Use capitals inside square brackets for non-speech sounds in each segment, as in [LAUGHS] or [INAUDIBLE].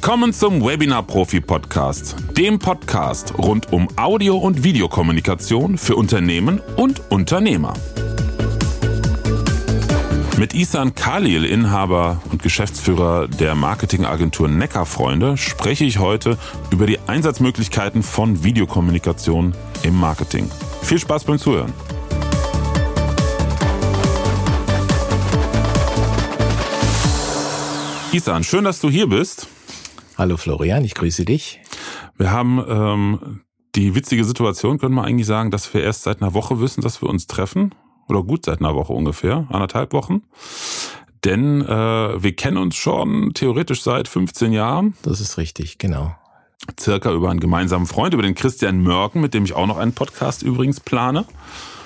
Willkommen zum Webinar Profi Podcast, dem Podcast rund um Audio- und Videokommunikation für Unternehmen und Unternehmer. Mit Isan Khalil, Inhaber und Geschäftsführer der Marketingagentur Neckarfreunde, spreche ich heute über die Einsatzmöglichkeiten von Videokommunikation im Marketing. Viel Spaß beim Zuhören. Isan, schön, dass du hier bist. Hallo Florian, ich grüße dich. Wir haben ähm, die witzige Situation, können wir eigentlich sagen, dass wir erst seit einer Woche wissen, dass wir uns treffen. Oder gut seit einer Woche ungefähr, anderthalb Wochen. Denn äh, wir kennen uns schon theoretisch seit 15 Jahren. Das ist richtig, genau. Circa über einen gemeinsamen Freund, über den Christian Mörken, mit dem ich auch noch einen Podcast übrigens plane.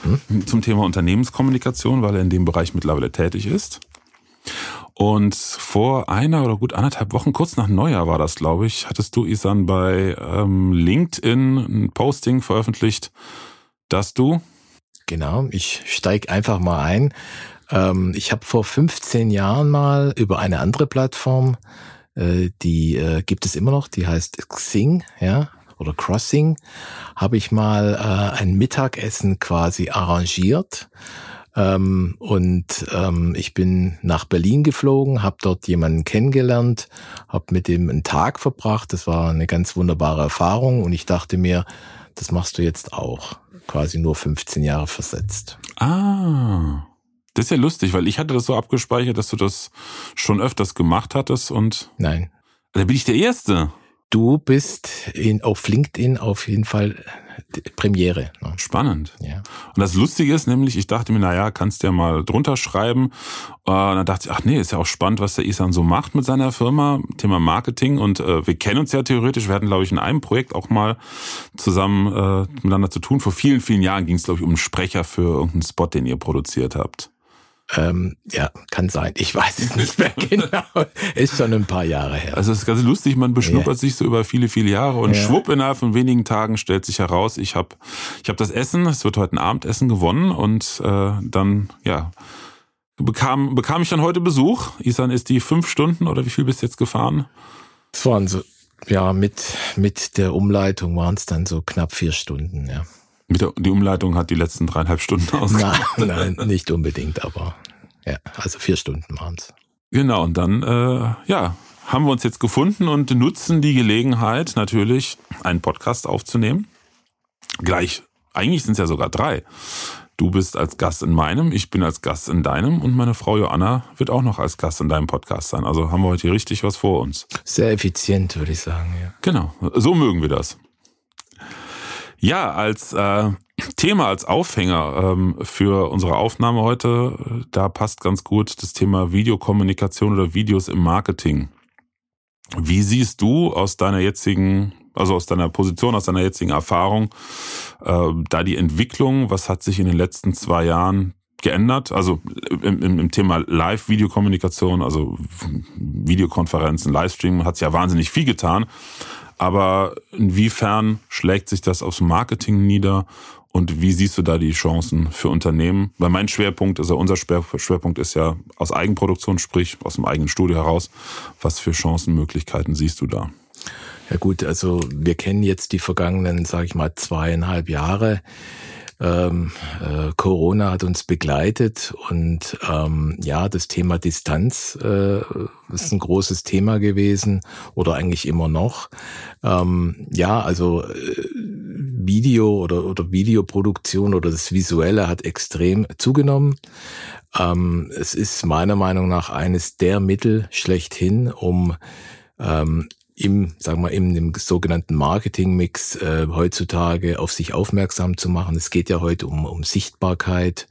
Hm? Zum Thema Unternehmenskommunikation, weil er in dem Bereich mittlerweile tätig ist. Und vor einer oder gut anderthalb Wochen, kurz nach Neujahr war das, glaube ich, hattest du, Isan, bei ähm, LinkedIn ein Posting veröffentlicht, dass du... Genau, ich steige einfach mal ein. Ähm, ich habe vor 15 Jahren mal über eine andere Plattform, äh, die äh, gibt es immer noch, die heißt Xing, ja, oder Crossing, habe ich mal äh, ein Mittagessen quasi arrangiert ähm, und ähm, ich bin nach Berlin geflogen, habe dort jemanden kennengelernt, habe mit dem einen Tag verbracht. Das war eine ganz wunderbare Erfahrung und ich dachte mir, das machst du jetzt auch, quasi nur 15 Jahre versetzt. Ah. Das ist ja lustig, weil ich hatte das so abgespeichert, dass du das schon öfters gemacht hattest und. Nein. Da bin ich der Erste. Du bist in, auf LinkedIn auf jeden Fall Premiere. Ne? Spannend. Ja. Und das Lustige ist nämlich, ich dachte mir, naja, kannst du ja mal drunter schreiben. Äh, und dann dachte ich, ach nee, ist ja auch spannend, was der Isan so macht mit seiner Firma, Thema Marketing. Und äh, wir kennen uns ja theoretisch. Wir hatten, glaube ich, in einem Projekt auch mal zusammen äh, miteinander zu tun. Vor vielen, vielen Jahren ging es, glaube ich, um einen Sprecher für irgendeinen Spot, den ihr produziert habt. Ähm, ja, kann sein. Ich weiß es nicht mehr [LAUGHS] genau. Ist schon ein paar Jahre her. Also es ist ganz lustig, man beschnuppert ja. sich so über viele, viele Jahre und ja. schwupp innerhalb von wenigen Tagen stellt sich heraus, ich habe ich hab das Essen, es wird heute ein Abendessen gewonnen und äh, dann, ja, bekam, bekam ich dann heute Besuch. Isan ist die fünf Stunden oder wie viel bist du jetzt gefahren? Es waren so, ja, mit, mit der Umleitung waren es dann so knapp vier Stunden, ja. Die Umleitung hat die letzten dreieinhalb Stunden ausgemacht. Nein, nein, nicht unbedingt, aber ja, also vier Stunden waren es. Genau, und dann, äh, ja, haben wir uns jetzt gefunden und nutzen die Gelegenheit, natürlich einen Podcast aufzunehmen. Gleich, eigentlich sind es ja sogar drei. Du bist als Gast in meinem, ich bin als Gast in deinem und meine Frau Joanna wird auch noch als Gast in deinem Podcast sein. Also haben wir heute hier richtig was vor uns. Sehr effizient, würde ich sagen, ja. Genau, so mögen wir das. Ja, als äh, Thema, als Aufhänger ähm, für unsere Aufnahme heute, da passt ganz gut das Thema Videokommunikation oder Videos im Marketing. Wie siehst du aus deiner jetzigen, also aus deiner Position, aus deiner jetzigen Erfahrung, äh, da die Entwicklung, was hat sich in den letzten zwei Jahren geändert? Also im, im, im Thema Live-Videokommunikation, also Videokonferenzen, Livestream hat sich ja wahnsinnig viel getan. Aber inwiefern schlägt sich das aufs Marketing nieder und wie siehst du da die Chancen für Unternehmen? Weil mein Schwerpunkt, also unser Schwerpunkt ist ja aus Eigenproduktion, sprich aus dem eigenen Studio heraus. Was für Chancenmöglichkeiten siehst du da? Ja gut, also wir kennen jetzt die vergangenen, sage ich mal, zweieinhalb Jahre ähm, äh, Corona hat uns begleitet und ähm, ja, das Thema Distanz äh, ist ein großes Thema gewesen oder eigentlich immer noch. Ähm, ja, also äh, Video oder, oder Videoproduktion oder das Visuelle hat extrem zugenommen. Ähm, es ist meiner Meinung nach eines der Mittel schlechthin, um ähm, im, sagen wir, im, im sogenannten Marketingmix äh, heutzutage auf sich aufmerksam zu machen. Es geht ja heute um, um Sichtbarkeit.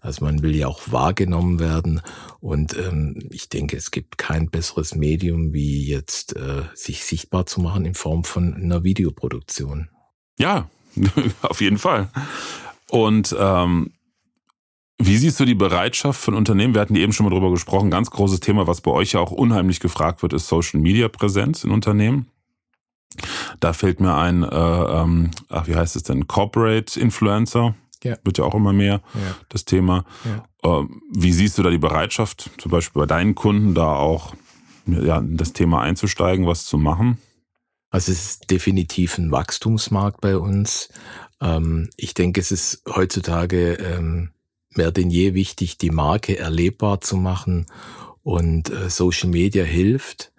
Also man will ja auch wahrgenommen werden. Und ähm, ich denke, es gibt kein besseres Medium, wie jetzt äh, sich sichtbar zu machen in Form von einer Videoproduktion. Ja, [LAUGHS] auf jeden Fall. Und ähm, wie siehst du die Bereitschaft von Unternehmen? Wir hatten eben schon mal drüber gesprochen. Ganz großes Thema, was bei euch ja auch unheimlich gefragt wird, ist Social Media Präsenz in Unternehmen. Da fällt mir ein, äh, ähm, ach, wie heißt es denn? Corporate Influencer. Ja. Wird ja auch immer mehr ja. das Thema. Ja. Äh, wie siehst du da die Bereitschaft, zum Beispiel bei deinen Kunden, da auch ja, das Thema einzusteigen, was zu machen? Also es ist definitiv ein Wachstumsmarkt bei uns. Ähm, ich denke, es ist heutzutage ähm, mehr denn je wichtig, die Marke erlebbar zu machen und äh, Social Media hilft.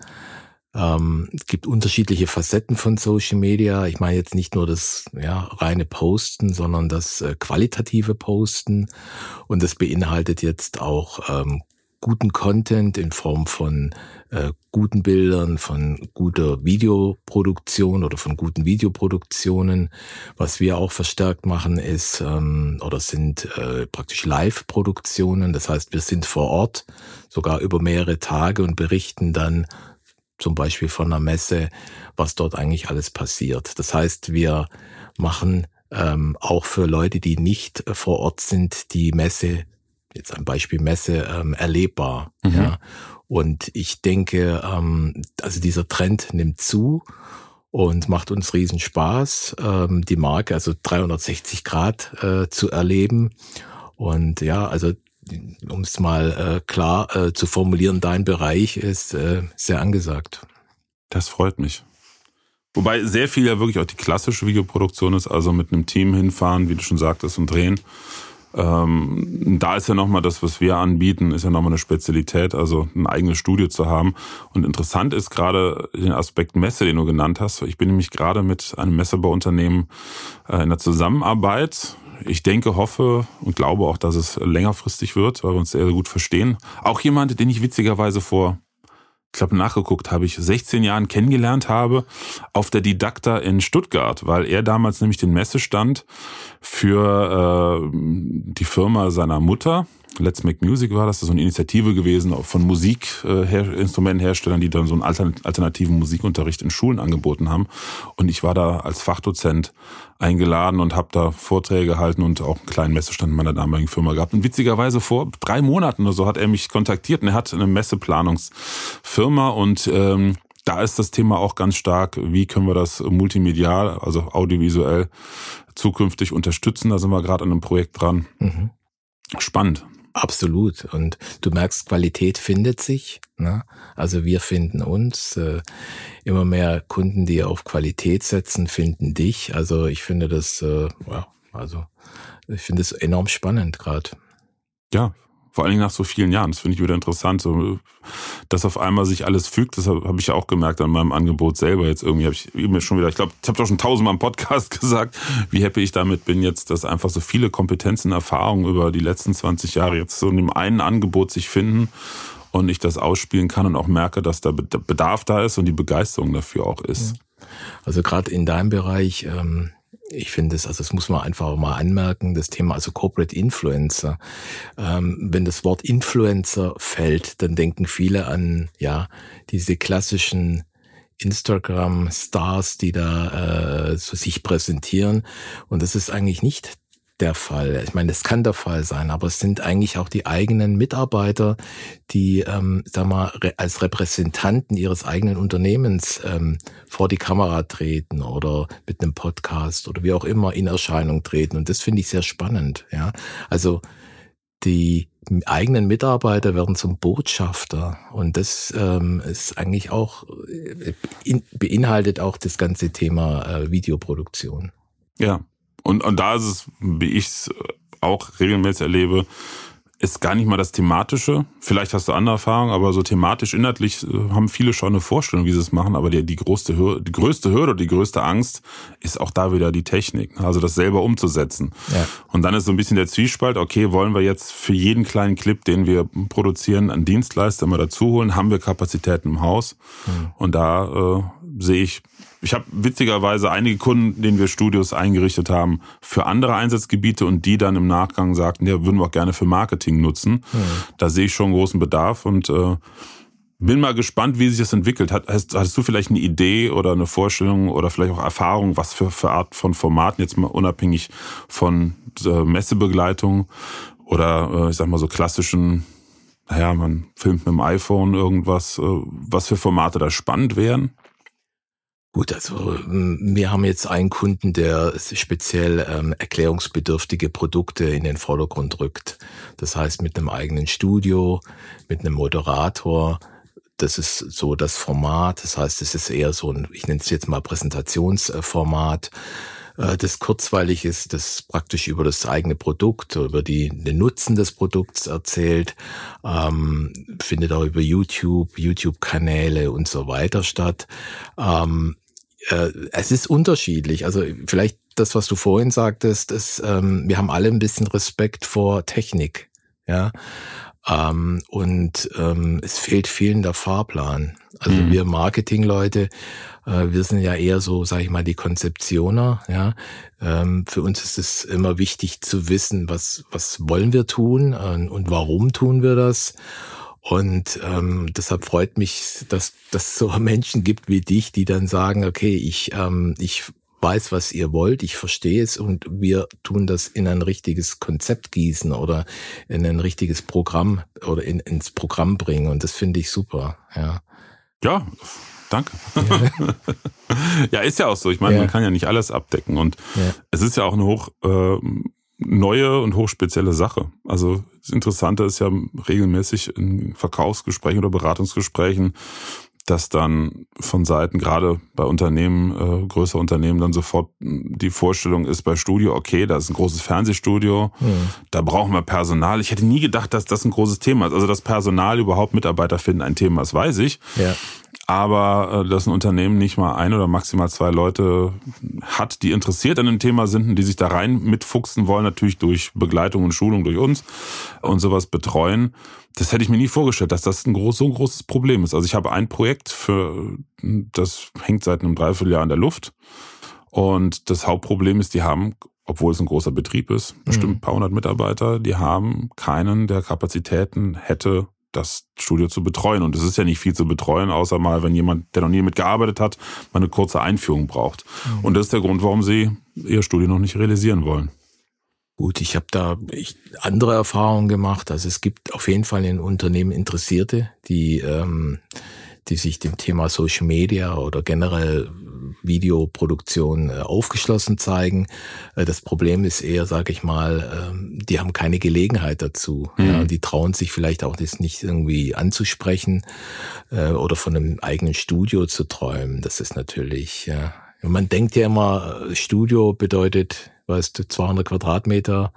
Ähm, es gibt unterschiedliche Facetten von Social Media. Ich meine jetzt nicht nur das ja, reine Posten, sondern das äh, qualitative Posten. Und das beinhaltet jetzt auch ähm, guten Content in Form von äh, guten Bildern, von guter Videoproduktion oder von guten Videoproduktionen. Was wir auch verstärkt machen ist ähm, oder sind äh, praktisch Live-Produktionen. Das heißt, wir sind vor Ort sogar über mehrere Tage und berichten dann zum Beispiel von einer Messe, was dort eigentlich alles passiert. Das heißt, wir machen ähm, auch für Leute, die nicht äh, vor Ort sind, die Messe, jetzt ein Beispiel Messe, ähm, erlebbar. Mhm. Ja. Und ich denke, ähm, also dieser Trend nimmt zu und macht uns riesen Spaß, ähm, die Marke also 360 Grad äh, zu erleben. Und ja, also um es mal äh, klar äh, zu formulieren, dein Bereich ist äh, sehr angesagt. Das freut mich. Wobei sehr viel ja wirklich auch die klassische Videoproduktion ist, also mit einem Team hinfahren, wie du schon sagtest, und drehen. Ähm, da ist ja nochmal das, was wir anbieten, ist ja nochmal eine Spezialität, also ein eigenes Studio zu haben. Und interessant ist gerade den Aspekt Messe, den du genannt hast. Ich bin nämlich gerade mit einem Messebauunternehmen äh, in der Zusammenarbeit ich denke, hoffe und glaube auch, dass es längerfristig wird, weil wir uns sehr, sehr gut verstehen. Auch jemand, den ich witzigerweise vor, ich glaube, nachgeguckt habe ich, 16 Jahren kennengelernt habe, auf der Didakta in Stuttgart, weil er damals nämlich den Messestand für äh, die Firma seiner Mutter, Let's Make Music war das, das ist so eine Initiative gewesen von Musikinstrumentenherstellern, die dann so einen alternativen Musikunterricht in Schulen angeboten haben. Und ich war da als Fachdozent eingeladen und habe da Vorträge gehalten und auch einen kleinen Messestand in meiner damaligen Firma gehabt. Und witzigerweise vor drei Monaten oder so hat er mich kontaktiert und er hat eine Messeplanungsfirma und ähm, da ist das Thema auch ganz stark, wie können wir das multimedial, also audiovisuell zukünftig unterstützen. Da sind wir gerade an einem Projekt dran. Mhm. Spannend. Absolut. Und du merkst, Qualität findet sich. Ne? Also wir finden uns. Äh, immer mehr Kunden, die auf Qualität setzen, finden dich. Also ich finde das, äh, ja, also ich finde es enorm spannend gerade. Ja, vor allen Dingen nach so vielen Jahren. Das finde ich wieder interessant, so, dass auf einmal sich alles fügt. Das habe hab ich ja auch gemerkt an meinem Angebot selber. Jetzt irgendwie habe ich mir schon wieder, ich glaube, ich habe doch schon tausendmal im Podcast [LAUGHS] gesagt, wie happy ich damit bin jetzt, dass einfach so viele Kompetenzen, Erfahrungen über die letzten 20 Jahre jetzt so in dem einen Angebot sich finden und ich das ausspielen kann und auch merke, dass da Bedarf da ist und die Begeisterung dafür auch ist. Also gerade in deinem Bereich, ähm, ich finde es, also das muss man einfach mal anmerken, das Thema also Corporate Influencer. Ähm, wenn das Wort Influencer fällt, dann denken viele an ja diese klassischen Instagram-Stars, die da äh, so sich präsentieren. Und das ist eigentlich nicht der Fall. Ich meine, das kann der Fall sein, aber es sind eigentlich auch die eigenen Mitarbeiter, die, ähm, sag mal, als Repräsentanten ihres eigenen Unternehmens ähm, vor die Kamera treten oder mit einem Podcast oder wie auch immer in Erscheinung treten. Und das finde ich sehr spannend. Ja, also die eigenen Mitarbeiter werden zum Botschafter und das ähm, ist eigentlich auch äh, in, beinhaltet auch das ganze Thema äh, Videoproduktion. Ja, und, und da ist es, wie ich es auch regelmäßig erlebe, ist gar nicht mal das Thematische. Vielleicht hast du andere Erfahrungen, aber so thematisch, inhaltlich äh, haben viele schon eine Vorstellung, wie sie es machen. Aber die, die, größte Hürde, die größte Hürde, die größte Angst ist auch da wieder die Technik. Also das selber umzusetzen. Ja. Und dann ist so ein bisschen der Zwiespalt, okay, wollen wir jetzt für jeden kleinen Clip, den wir produzieren, einen Dienstleister mal dazu holen? Haben wir Kapazitäten im Haus? Mhm. Und da äh, sehe ich ich habe witzigerweise einige Kunden, denen wir Studios eingerichtet haben, für andere Einsatzgebiete und die dann im Nachgang sagten, ja, würden wir auch gerne für Marketing nutzen. Mhm. Da sehe ich schon großen Bedarf und äh, bin mal gespannt, wie sich das entwickelt. Hast, hattest du vielleicht eine Idee oder eine Vorstellung oder vielleicht auch Erfahrung, was für, für Art von Formaten, jetzt mal unabhängig von äh, Messebegleitung oder äh, ich sag mal so klassischen, naja, man filmt mit dem iPhone irgendwas, äh, was für Formate da spannend wären? Gut, also wir haben jetzt einen Kunden, der speziell ähm, erklärungsbedürftige Produkte in den Vordergrund rückt. Das heißt mit einem eigenen Studio, mit einem Moderator, das ist so das Format. Das heißt, es ist eher so ein, ich nenne es jetzt mal Präsentationsformat, äh, das kurzweilig ist, das praktisch über das eigene Produkt, über die, den Nutzen des Produkts erzählt, ähm, findet auch über YouTube, YouTube-Kanäle und so weiter statt. Ähm, äh, es ist unterschiedlich. Also vielleicht das, was du vorhin sagtest, ist, ähm, wir haben alle ein bisschen Respekt vor Technik. Ja, ähm, und ähm, es fehlt vielen der Fahrplan. Also mhm. wir Marketingleute, äh, wir sind ja eher so, sage ich mal, die Konzeptioner. Ja, ähm, für uns ist es immer wichtig zu wissen, was was wollen wir tun äh, und warum tun wir das. Und ähm, deshalb freut mich, dass dass so [LAUGHS] Menschen gibt wie dich, die dann sagen, okay, ich ähm, ich weiß, was ihr wollt, ich verstehe es und wir tun das in ein richtiges Konzept gießen oder in ein richtiges Programm oder in, ins Programm bringen und das finde ich super, ja. Ja, danke. Ja, [LAUGHS] ja ist ja auch so. Ich meine, ja. man kann ja nicht alles abdecken und ja. es ist ja auch eine hoch äh, neue und hochspezielle Sache. Also das Interessante ist ja regelmäßig in Verkaufsgesprächen oder Beratungsgesprächen dass dann von Seiten, gerade bei Unternehmen, äh, größere Unternehmen, dann sofort die Vorstellung ist bei Studio, okay, da ist ein großes Fernsehstudio, mhm. da brauchen wir Personal. Ich hätte nie gedacht, dass das ein großes Thema ist. Also, dass Personal überhaupt Mitarbeiter finden, ein Thema ist, weiß ich. Ja. Aber äh, dass ein Unternehmen nicht mal ein oder maximal zwei Leute hat, die interessiert an dem Thema sind und die sich da rein mitfuchsen wollen, natürlich durch Begleitung und Schulung durch uns und sowas betreuen, das hätte ich mir nie vorgestellt, dass das ein groß, so ein großes Problem ist. Also ich habe ein Projekt für, das hängt seit einem Dreivierteljahr in der Luft. Und das Hauptproblem ist, die haben, obwohl es ein großer Betrieb ist, bestimmt mhm. ein paar hundert Mitarbeiter, die haben keinen, der Kapazitäten hätte, das Studio zu betreuen. Und es ist ja nicht viel zu betreuen, außer mal, wenn jemand, der noch nie mitgearbeitet hat, mal eine kurze Einführung braucht. Mhm. Und das ist der Grund, warum sie ihr Studio noch nicht realisieren wollen. Gut, ich habe da ich, andere Erfahrungen gemacht. Also es gibt auf jeden Fall in Unternehmen Interessierte, die, ähm, die sich dem Thema Social Media oder generell Videoproduktion äh, aufgeschlossen zeigen. Äh, das Problem ist eher, sage ich mal, ähm, die haben keine Gelegenheit dazu. Mhm. Ja, die trauen sich vielleicht auch das nicht irgendwie anzusprechen äh, oder von einem eigenen Studio zu träumen. Das ist natürlich, ja. Man denkt ja immer, Studio bedeutet weißt du, 200 Quadratmeter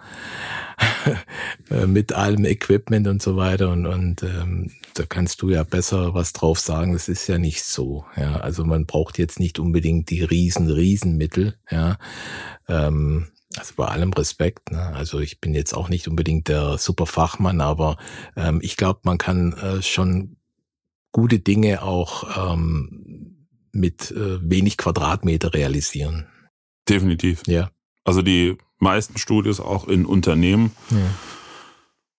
[LAUGHS] mit allem Equipment und so weiter und, und ähm, da kannst du ja besser was drauf sagen. Das ist ja nicht so. Ja, also man braucht jetzt nicht unbedingt die riesen, riesen Mittel. Ja, ähm, also bei allem Respekt. Ne? Also ich bin jetzt auch nicht unbedingt der super Fachmann, aber ähm, ich glaube, man kann äh, schon gute Dinge auch ähm, mit äh, wenig Quadratmeter realisieren. Definitiv. Ja. Also die meisten Studios auch in Unternehmen ja.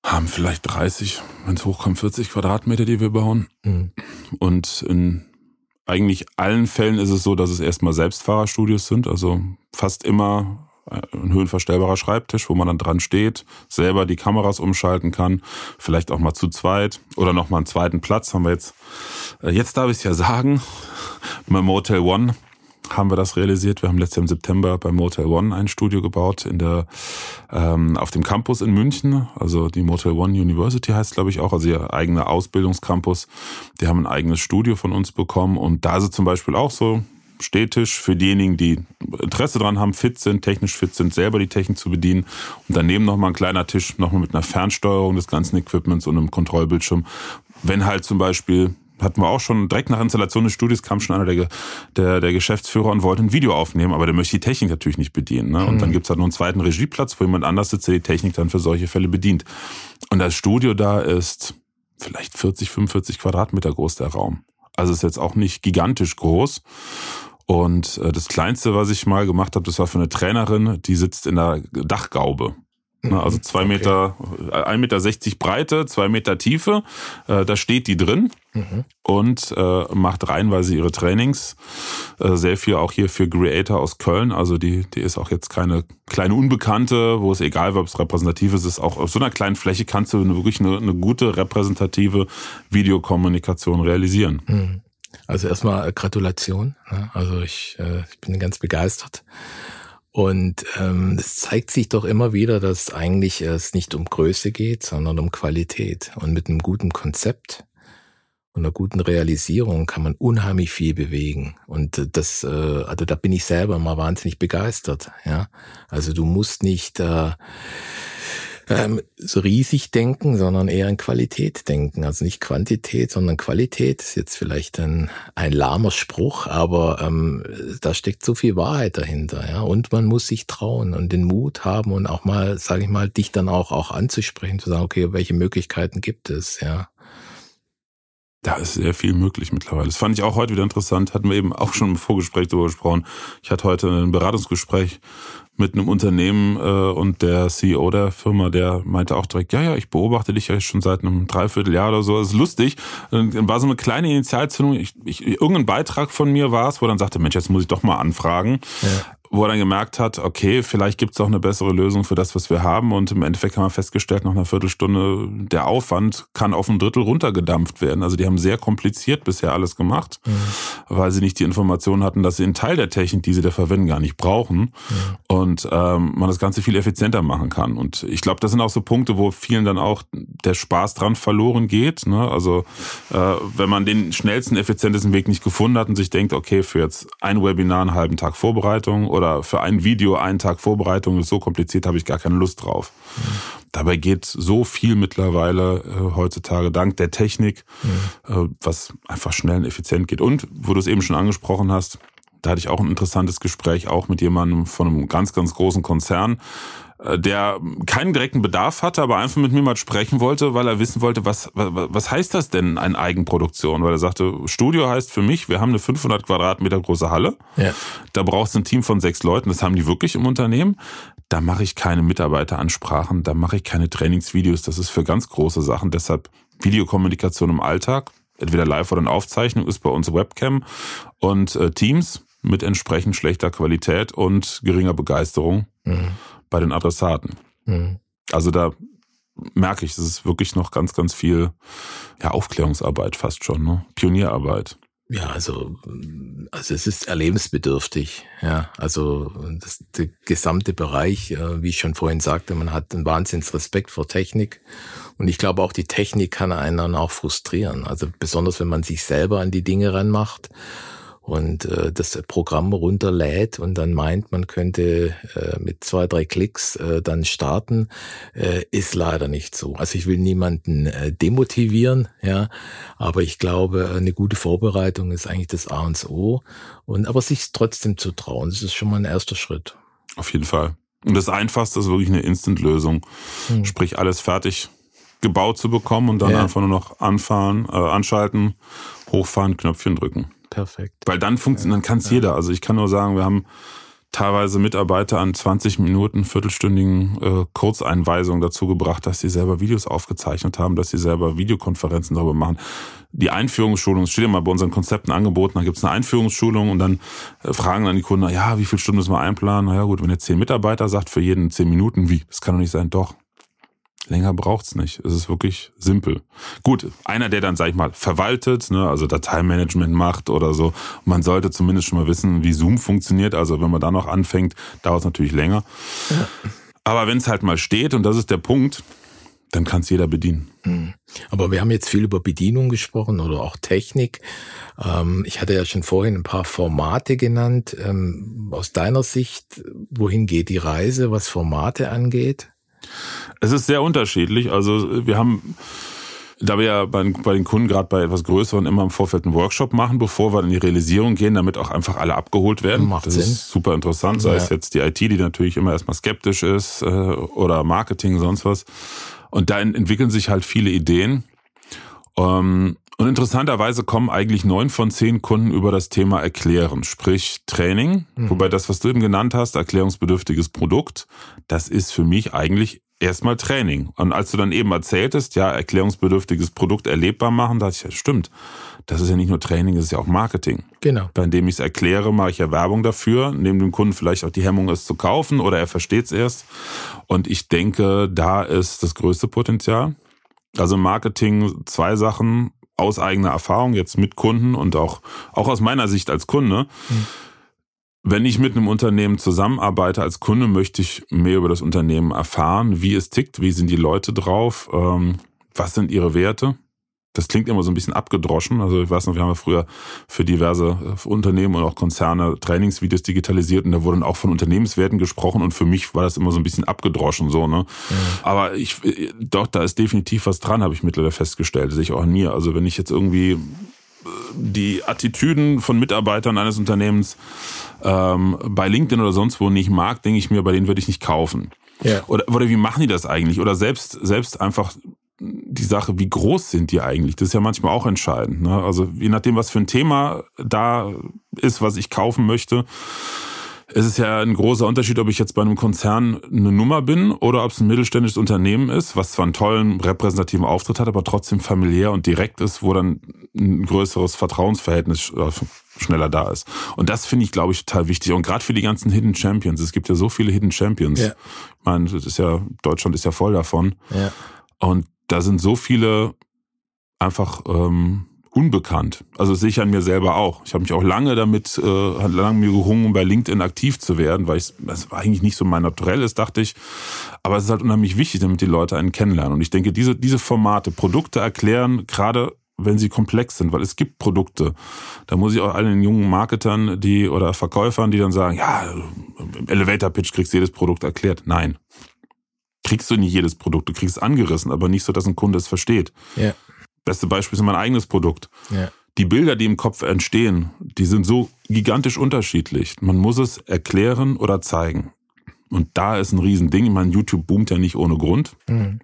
Haben vielleicht 30, wenn es hochkommt, 40 Quadratmeter, die wir bauen. Mhm. Und in eigentlich allen Fällen ist es so, dass es erstmal Selbstfahrerstudios sind. Also fast immer ein höhenverstellbarer Schreibtisch, wo man dann dran steht, selber die Kameras umschalten kann, vielleicht auch mal zu zweit oder noch mal einen zweiten Platz haben wir jetzt. Äh, jetzt darf ich es ja sagen, [LAUGHS] beim Motel One haben wir das realisiert. Wir haben letztes Jahr im September bei Motel One ein Studio gebaut in der ähm, auf dem Campus in München. Also die Motel One University heißt, glaube ich, auch, also ihr eigener Ausbildungscampus. Die haben ein eigenes Studio von uns bekommen und da ist es zum Beispiel auch so. Stehtisch für diejenigen, die Interesse dran haben, fit sind, technisch fit sind, selber die Technik zu bedienen. Und daneben nochmal ein kleiner Tisch, nochmal mit einer Fernsteuerung des ganzen Equipments und einem Kontrollbildschirm. Wenn halt zum Beispiel hatten wir auch schon direkt nach Installation des Studios kam schon einer der, der, der Geschäftsführer und wollte ein Video aufnehmen, aber der möchte die Technik natürlich nicht bedienen. Ne? Und mhm. dann gibt's halt noch einen zweiten Regieplatz, wo jemand anders sitzt, der die Technik dann für solche Fälle bedient. Und das Studio da ist vielleicht 40, 45 Quadratmeter groß, der Raum. Also ist jetzt auch nicht gigantisch groß. Und äh, das Kleinste, was ich mal gemacht habe, das war für eine Trainerin, die sitzt in der Dachgaube. Ne, also zwei okay. Meter, ein Meter sechzig Breite, zwei Meter Tiefe. Äh, da steht die drin mhm. und äh, macht reinweise ihre Trainings. Äh, sehr viel auch hier für Creator aus Köln. Also die, die ist auch jetzt keine kleine Unbekannte, wo es egal, ob es repräsentativ ist, ist auch auf so einer kleinen Fläche kannst du wirklich eine, eine gute repräsentative Videokommunikation realisieren. Mhm. Also erstmal Gratulation. Ne? Also ich, äh, ich bin ganz begeistert. Und ähm, es zeigt sich doch immer wieder, dass eigentlich es nicht um Größe geht, sondern um Qualität. Und mit einem guten Konzept und einer guten Realisierung kann man unheimlich viel bewegen. Und das, äh, also da bin ich selber mal wahnsinnig begeistert. Ja, also du musst nicht äh, ähm, so riesig denken, sondern eher in Qualität denken. Also nicht Quantität, sondern Qualität. ist jetzt vielleicht ein, ein lahmer Spruch, aber ähm, da steckt so viel Wahrheit dahinter. Ja? Und man muss sich trauen und den Mut haben und auch mal, sage ich mal, dich dann auch, auch anzusprechen, zu sagen, okay, welche Möglichkeiten gibt es, ja. Da ist sehr viel möglich mittlerweile. Das fand ich auch heute wieder interessant. Hatten wir eben auch schon im Vorgespräch darüber gesprochen. Ich hatte heute ein Beratungsgespräch mit einem Unternehmen äh, und der CEO der Firma, der meinte auch direkt, ja, ja, ich beobachte dich ja schon seit einem Dreivierteljahr oder so. Das ist lustig. dann war so eine kleine Initialzündung. Ich, ich, irgendein Beitrag von mir war es, wo dann sagte, Mensch, jetzt muss ich doch mal anfragen. Ja wo er dann gemerkt hat, okay, vielleicht gibt es auch eine bessere Lösung für das, was wir haben. Und im Endeffekt haben wir festgestellt, nach einer Viertelstunde, der Aufwand kann auf ein Drittel runtergedampft werden. Also die haben sehr kompliziert bisher alles gemacht, mhm. Weil sie nicht die Informationen hatten, dass sie einen Teil der Technik, die sie da verwenden, gar nicht brauchen. Mhm. Und ähm, man das Ganze viel effizienter machen kann. Und ich glaube, das sind auch so Punkte, wo vielen dann auch der Spaß dran verloren geht. Ne? Also äh, wenn man den schnellsten, effizientesten Weg nicht gefunden hat und sich denkt, okay, für jetzt ein Webinar einen halben Tag Vorbereitung oder für ein Video einen Tag Vorbereitung ist so kompliziert, habe ich gar keine Lust drauf. Mhm. Dabei geht so viel mittlerweile äh, heutzutage dank der Technik, mhm. äh, was einfach schnell und effizient geht. Und wo du es eben schon angesprochen hast, da hatte ich auch ein interessantes Gespräch auch mit jemandem von einem ganz, ganz großen Konzern, äh, der keinen direkten Bedarf hatte, aber einfach mit mir mal sprechen wollte, weil er wissen wollte, was, was, was heißt das denn, eine Eigenproduktion? Weil er sagte, Studio heißt für mich, wir haben eine 500 Quadratmeter große Halle. Ja. Da brauchst du ein Team von sechs Leuten, das haben die wirklich im Unternehmen. Da mache ich keine Mitarbeiteransprachen, da mache ich keine Trainingsvideos, das ist für ganz große Sachen. Deshalb Videokommunikation im Alltag, entweder live oder in Aufzeichnung, ist bei uns Webcam und äh, Teams mit entsprechend schlechter Qualität und geringer Begeisterung. Mhm bei den Adressaten. Mhm. Also da merke ich, es ist wirklich noch ganz, ganz viel ja, Aufklärungsarbeit fast schon, ne? Pionierarbeit. Ja, also, also es ist erlebensbedürftig. Ja, also das, der gesamte Bereich, äh, wie ich schon vorhin sagte, man hat einen Wahnsinnsrespekt vor Technik. Und ich glaube auch die Technik kann einen dann auch frustrieren. Also besonders wenn man sich selber an die Dinge ranmacht und äh, das Programm runterlädt und dann meint, man könnte äh, mit zwei, drei Klicks äh, dann starten, äh, ist leider nicht so. Also ich will niemanden äh, demotivieren, ja, aber ich glaube, eine gute Vorbereitung ist eigentlich das A und O. Und aber sich trotzdem zu trauen, das ist schon mal ein erster Schritt. Auf jeden Fall. Und das Einfachste ist wirklich eine Instant-Lösung. Hm. Sprich, alles fertig gebaut zu bekommen und dann ja. einfach nur noch anfahren, äh, anschalten, hochfahren, Knöpfchen drücken. Perfekt. Weil dann funktioniert, dann kann es ja. jeder. Also ich kann nur sagen, wir haben teilweise Mitarbeiter an 20 Minuten, viertelstündigen äh, Kurzeinweisungen dazu gebracht, dass sie selber Videos aufgezeichnet haben, dass sie selber Videokonferenzen darüber machen. Die Einführungsschulung, steht ja mal bei unseren Konzepten angeboten, da gibt es eine Einführungsschulung und dann äh, fragen dann die Kunden, ja, wie viele Stunden müssen wir einplanen? Na ja gut, wenn ihr zehn Mitarbeiter sagt, für jeden zehn Minuten, wie? Das kann doch nicht sein. Doch, Länger braucht's nicht. Es ist wirklich simpel. Gut, einer, der dann, sag ich mal, verwaltet, ne, also Dateimanagement macht oder so. Man sollte zumindest schon mal wissen, wie Zoom funktioniert. Also wenn man da noch anfängt, dauert es natürlich länger. Aber wenn es halt mal steht, und das ist der Punkt, dann kann es jeder bedienen. Hm. Aber wir haben jetzt viel über Bedienung gesprochen oder auch Technik. Ähm, ich hatte ja schon vorhin ein paar Formate genannt. Ähm, aus deiner Sicht, wohin geht die Reise, was Formate angeht? Es ist sehr unterschiedlich. Also wir haben da wir ja bei, den Kunden gerade bei etwas größeren immer im Vorfeld einen Workshop machen, bevor wir in die Realisierung gehen, damit auch einfach alle abgeholt werden. Macht das Sinn. ist super interessant, sei ja. es jetzt die IT, die natürlich immer erstmal skeptisch ist, äh, oder Marketing, sonst was. Und da entwickeln sich halt viele Ideen. Ähm, und interessanterweise kommen eigentlich neun von zehn Kunden über das Thema Erklären, sprich Training. Mhm. Wobei das, was du eben genannt hast, erklärungsbedürftiges Produkt, das ist für mich eigentlich erstmal Training. Und als du dann eben erzähltest, ja, erklärungsbedürftiges Produkt erlebbar machen, dachte ich, ja, stimmt. Das ist ja nicht nur Training, das ist ja auch Marketing. Genau. Bei indem ich es erkläre, mache ich ja Werbung dafür, neben dem Kunden vielleicht auch die Hemmung, es zu kaufen oder er versteht es erst. Und ich denke, da ist das größte Potenzial. Also Marketing, zwei Sachen aus eigener Erfahrung, jetzt mit Kunden und auch, auch aus meiner Sicht als Kunde. Mhm wenn ich mit einem Unternehmen zusammenarbeite als Kunde, möchte ich mehr über das Unternehmen erfahren, wie es tickt, wie sind die Leute drauf, ähm, was sind ihre Werte. Das klingt immer so ein bisschen abgedroschen. Also ich weiß noch, wir haben ja früher für diverse äh, Unternehmen und auch Konzerne Trainingsvideos digitalisiert und da wurden auch von Unternehmenswerten gesprochen und für mich war das immer so ein bisschen abgedroschen so, ne? Mhm. Aber ich äh, doch, da ist definitiv was dran, habe ich mittlerweile festgestellt, sehe ich auch an mir. Also wenn ich jetzt irgendwie äh, die Attitüden von Mitarbeitern eines Unternehmens ähm, bei LinkedIn oder sonst wo nicht mag, denke ich mir, bei denen würde ich nicht kaufen. Ja. Oder, oder wie machen die das eigentlich? Oder selbst, selbst einfach die Sache, wie groß sind die eigentlich? Das ist ja manchmal auch entscheidend. Ne? Also je nachdem, was für ein Thema da ist, was ich kaufen möchte, es ist ja ein großer Unterschied, ob ich jetzt bei einem Konzern eine Nummer bin oder ob es ein mittelständisches Unternehmen ist, was zwar einen tollen repräsentativen Auftritt hat, aber trotzdem familiär und direkt ist, wo dann ein größeres Vertrauensverhältnis äh, schneller da ist. Und das finde ich, glaube ich, total wichtig. Und gerade für die ganzen Hidden Champions. Es gibt ja so viele Hidden Champions. Ja. Ich meine, das ist ja, Deutschland ist ja voll davon. Ja. Und da sind so viele einfach ähm, unbekannt. Also das sehe ich an mir selber auch. Ich habe mich auch lange damit, äh, lange mir gerungen, bei LinkedIn aktiv zu werden, weil ich das eigentlich nicht so mein Naturelles, dachte ich. Aber es ist halt unheimlich wichtig, damit die Leute einen kennenlernen. Und ich denke, diese, diese Formate, Produkte erklären, gerade wenn sie komplex sind, weil es gibt Produkte. Da muss ich auch allen jungen Marketern, die oder Verkäufern, die dann sagen, ja, im Elevator Pitch kriegst du jedes Produkt erklärt. Nein kriegst du nicht jedes Produkt. Du kriegst es angerissen, aber nicht so, dass ein Kunde es versteht. Ja. Beste Beispiel ist mein eigenes Produkt. Ja. Die Bilder, die im Kopf entstehen, die sind so gigantisch unterschiedlich. Man muss es erklären oder zeigen. Und da ist ein Riesending. Ich meine, YouTube boomt ja nicht ohne Grund. Mhm.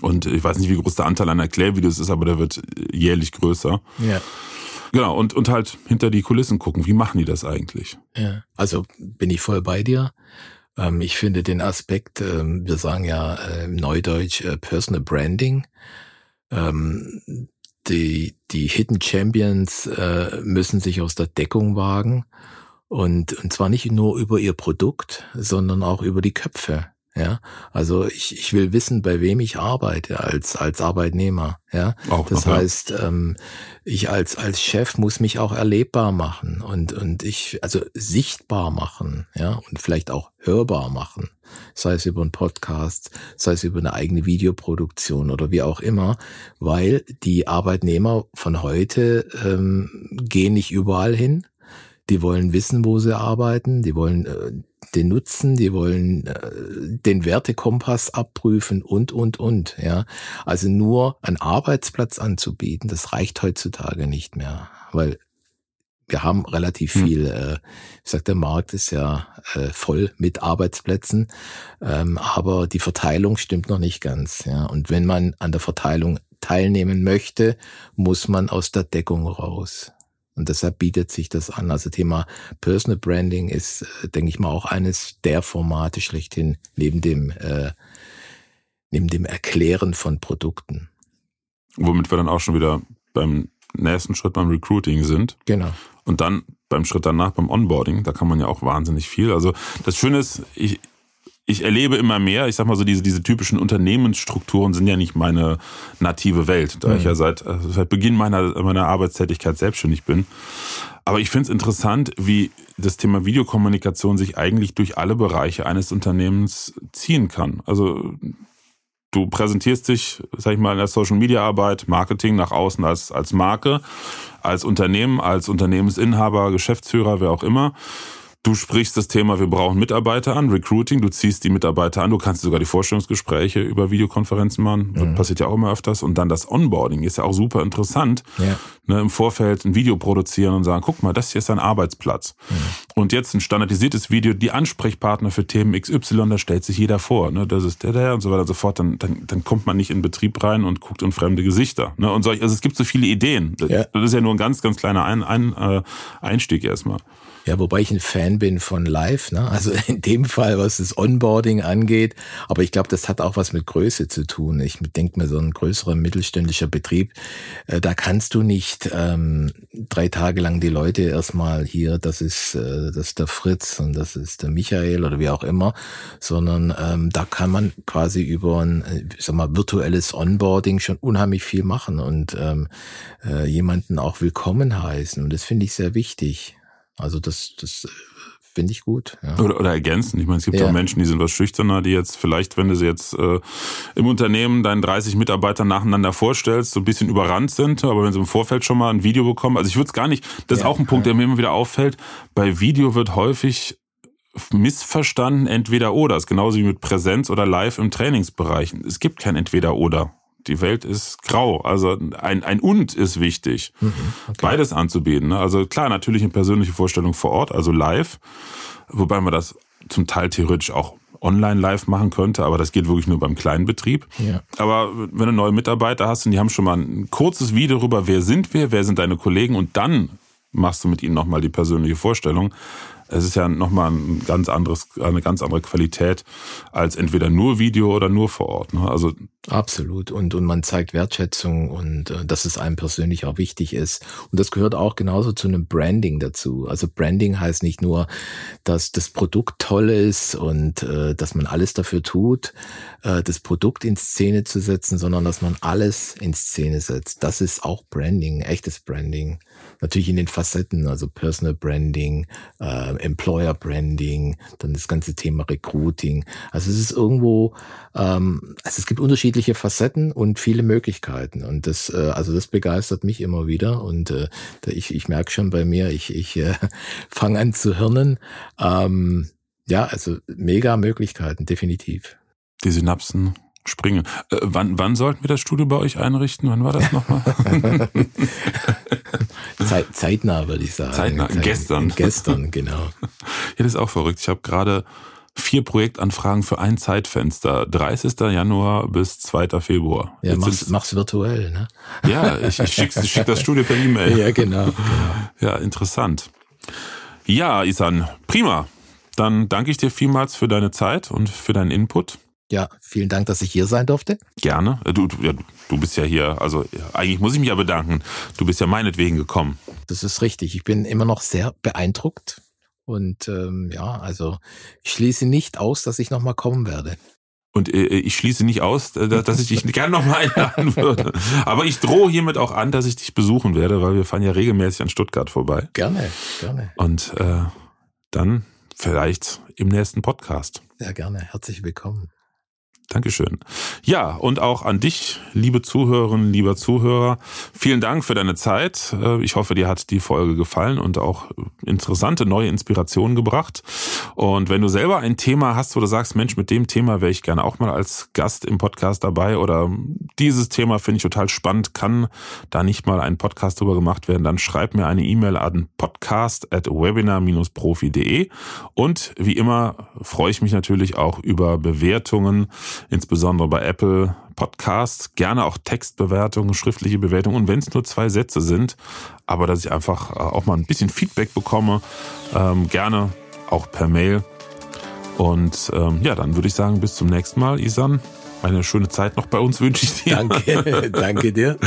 Und ich weiß nicht, wie groß der Anteil an Erklärvideos ist, aber der wird jährlich größer. Ja. Genau, und, und halt hinter die Kulissen gucken. Wie machen die das eigentlich? Ja, also bin ich voll bei dir. Ähm, ich finde den Aspekt, ähm, wir sagen ja äh, Neudeutsch äh, Personal Branding, ähm, die, die Hidden Champions äh, müssen sich aus der Deckung wagen und, und zwar nicht nur über ihr Produkt, sondern auch über die Köpfe. Ja, also ich, ich will wissen, bei wem ich arbeite als als Arbeitnehmer. Ja, auch das noch, heißt, ja. ähm, ich als als Chef muss mich auch erlebbar machen und und ich also sichtbar machen. Ja, und vielleicht auch hörbar machen, sei es über einen Podcast, sei es über eine eigene Videoproduktion oder wie auch immer, weil die Arbeitnehmer von heute ähm, gehen nicht überall hin. Die wollen wissen, wo sie arbeiten. Die wollen äh, den Nutzen, die wollen äh, den Wertekompass abprüfen und, und, und. Ja, Also nur einen Arbeitsplatz anzubieten, das reicht heutzutage nicht mehr, weil wir haben relativ hm. viel, äh, ich sag, der Markt ist ja äh, voll mit Arbeitsplätzen, ähm, aber die Verteilung stimmt noch nicht ganz. Ja, Und wenn man an der Verteilung teilnehmen möchte, muss man aus der Deckung raus. Und deshalb bietet sich das an. Also Thema Personal Branding ist, äh, denke ich mal, auch eines der Formate schlechthin neben dem, äh, neben dem Erklären von Produkten. Womit wir dann auch schon wieder beim nächsten Schritt beim Recruiting sind. Genau. Und dann beim Schritt danach beim Onboarding, da kann man ja auch wahnsinnig viel. Also das Schöne ist, ich, ich erlebe immer mehr, ich sag mal so, diese, diese typischen Unternehmensstrukturen sind ja nicht meine native Welt, da mhm. ich ja seit, äh, seit Beginn meiner, meiner Arbeitstätigkeit selbstständig bin. Aber ich finde es interessant, wie das Thema Videokommunikation sich eigentlich durch alle Bereiche eines Unternehmens ziehen kann. Also du präsentierst dich, sag ich mal, in der Social Media Arbeit, Marketing nach außen als, als Marke, als Unternehmen, als Unternehmensinhaber, Geschäftsführer, wer auch immer. Du sprichst das Thema, wir brauchen Mitarbeiter an, Recruiting, du ziehst die Mitarbeiter an, du kannst sogar die Vorstellungsgespräche über Videokonferenzen machen, das mhm. passiert ja auch immer öfters. Und dann das Onboarding ist ja auch super interessant. Ja. Ne, Im Vorfeld ein Video produzieren und sagen, guck mal, das hier ist ein Arbeitsplatz. Mhm. Und jetzt ein standardisiertes Video, die Ansprechpartner für Themen XY, da stellt sich jeder vor. Ne? Das ist der, der und so weiter und so fort. Dann, dann, dann kommt man nicht in Betrieb rein und guckt in fremde Gesichter. Ne? Und solch, also es gibt so viele Ideen. Ja. Das ist ja nur ein ganz, ganz kleiner ein, ein, äh, Einstieg erstmal. Ja, wobei ich ein Fan bin von Live, ne? Also [LAUGHS] in dem Fall, was das Onboarding angeht. Aber ich glaube, das hat auch was mit Größe zu tun. Ich denke mir, so ein größerer mittelständischer Betrieb, äh, da kannst du nicht ähm, drei Tage lang die Leute erstmal hier, das ist, äh, das ist der Fritz und das ist der Michael oder wie auch immer, sondern ähm, da kann man quasi über ein, äh, ich sag mal, virtuelles Onboarding schon unheimlich viel machen und ähm, äh, jemanden auch willkommen heißen. Und das finde ich sehr wichtig. Also das, das äh, finde ich gut. Ja. Oder, oder ergänzen. Ich meine, es gibt ja. auch Menschen, die sind was schüchterner, die jetzt vielleicht, wenn du sie jetzt äh, im Unternehmen deinen 30 Mitarbeitern nacheinander vorstellst, so ein bisschen überrannt sind, aber wenn sie im Vorfeld schon mal ein Video bekommen, also ich würde es gar nicht, das ja, ist auch ein Punkt, der mir immer wieder auffällt, bei Video wird häufig missverstanden entweder oder. Das ist genauso wie mit Präsenz oder live im Trainingsbereich. Es gibt kein entweder oder. Die Welt ist grau. Also ein, ein Und ist wichtig. Mhm, okay. Beides anzubieten. Ne? Also klar, natürlich eine persönliche Vorstellung vor Ort, also live. Wobei man das zum Teil theoretisch auch online live machen könnte, aber das geht wirklich nur beim kleinen Betrieb. Ja. Aber wenn du neue Mitarbeiter hast und die haben schon mal ein kurzes Video darüber, wer sind wir, wer sind deine Kollegen und dann machst du mit ihnen nochmal die persönliche Vorstellung, es ist ja nochmal ein ganz anderes, eine ganz andere Qualität als entweder nur Video oder nur vor Ort. Ne? Also Absolut. Und, und man zeigt Wertschätzung und äh, dass es einem persönlich auch wichtig ist. Und das gehört auch genauso zu einem Branding dazu. Also Branding heißt nicht nur, dass das Produkt toll ist und äh, dass man alles dafür tut, äh, das Produkt in Szene zu setzen, sondern dass man alles in Szene setzt. Das ist auch Branding, echtes Branding. Natürlich in den Facetten, also Personal Branding, äh, Employer Branding, dann das ganze Thema Recruiting. Also es ist irgendwo, ähm, also es gibt unterschiedliche Facetten und viele Möglichkeiten. Und das, äh, also das begeistert mich immer wieder. Und äh, ich, ich merke schon bei mir, ich, ich äh, [LAUGHS] fange an zu hirnen. Ähm, ja, also mega Möglichkeiten, definitiv. Die Synapsen springen. Äh, wann, wann sollten wir das Studio bei euch einrichten? Wann war das nochmal? [LAUGHS] Zeit, zeitnah, würde ich sagen. Zeitnah, Zeit, gestern. Gestern, genau. [LAUGHS] Ja, das ist auch verrückt. Ich habe gerade vier Projektanfragen für ein Zeitfenster. 30. Januar bis 2. Februar. Ja, mach's, mach's virtuell, ne? Ja, ich, ich schicke schick das [LAUGHS] Studio per E-Mail. Ja, genau, genau. Ja, interessant. Ja, Isan, prima. Dann danke ich dir vielmals für deine Zeit und für deinen Input. Ja, vielen Dank, dass ich hier sein durfte. Gerne. Äh, du, du, ja, du bist ja hier, also eigentlich muss ich mich ja bedanken. Du bist ja meinetwegen gekommen. Das ist richtig. Ich bin immer noch sehr beeindruckt. Und ähm, ja, also ich schließe nicht aus, dass ich nochmal kommen werde. Und äh, ich schließe nicht aus, äh, dass ich dich gerne nochmal einladen [LAUGHS] würde. Aber ich drohe hiermit auch an, dass ich dich besuchen werde, weil wir fahren ja regelmäßig an Stuttgart vorbei. Gerne, gerne. Und äh, dann vielleicht im nächsten Podcast. Sehr gerne. Herzlich willkommen. Dankeschön. Ja, und auch an dich, liebe Zuhörerinnen, lieber Zuhörer. Vielen Dank für deine Zeit. Äh, ich hoffe, dir hat die Folge gefallen und auch interessante neue Inspirationen gebracht. Und wenn du selber ein Thema hast, wo du sagst, Mensch, mit dem Thema wäre ich gerne auch mal als Gast im Podcast dabei oder dieses Thema finde ich total spannend, kann da nicht mal ein Podcast drüber gemacht werden, dann schreib mir eine E-Mail an podcast at webinar-profi.de und wie immer freue ich mich natürlich auch über Bewertungen insbesondere bei Apple Podcasts, gerne auch Textbewertungen, schriftliche Bewertungen und wenn es nur zwei Sätze sind, aber dass ich einfach äh, auch mal ein bisschen Feedback bekomme, ähm, gerne auch per Mail. Und ähm, ja, dann würde ich sagen, bis zum nächsten Mal, Isan. Eine schöne Zeit noch bei uns wünsche ich dir. Danke, [LAUGHS] danke dir.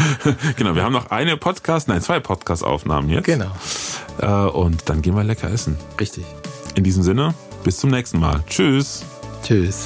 genau, wir haben noch eine Podcast, nein, zwei Podcast-Aufnahmen jetzt. Genau. Äh, und dann gehen wir lecker essen. Richtig. In diesem Sinne, bis zum nächsten Mal. Tschüss. Tschüss.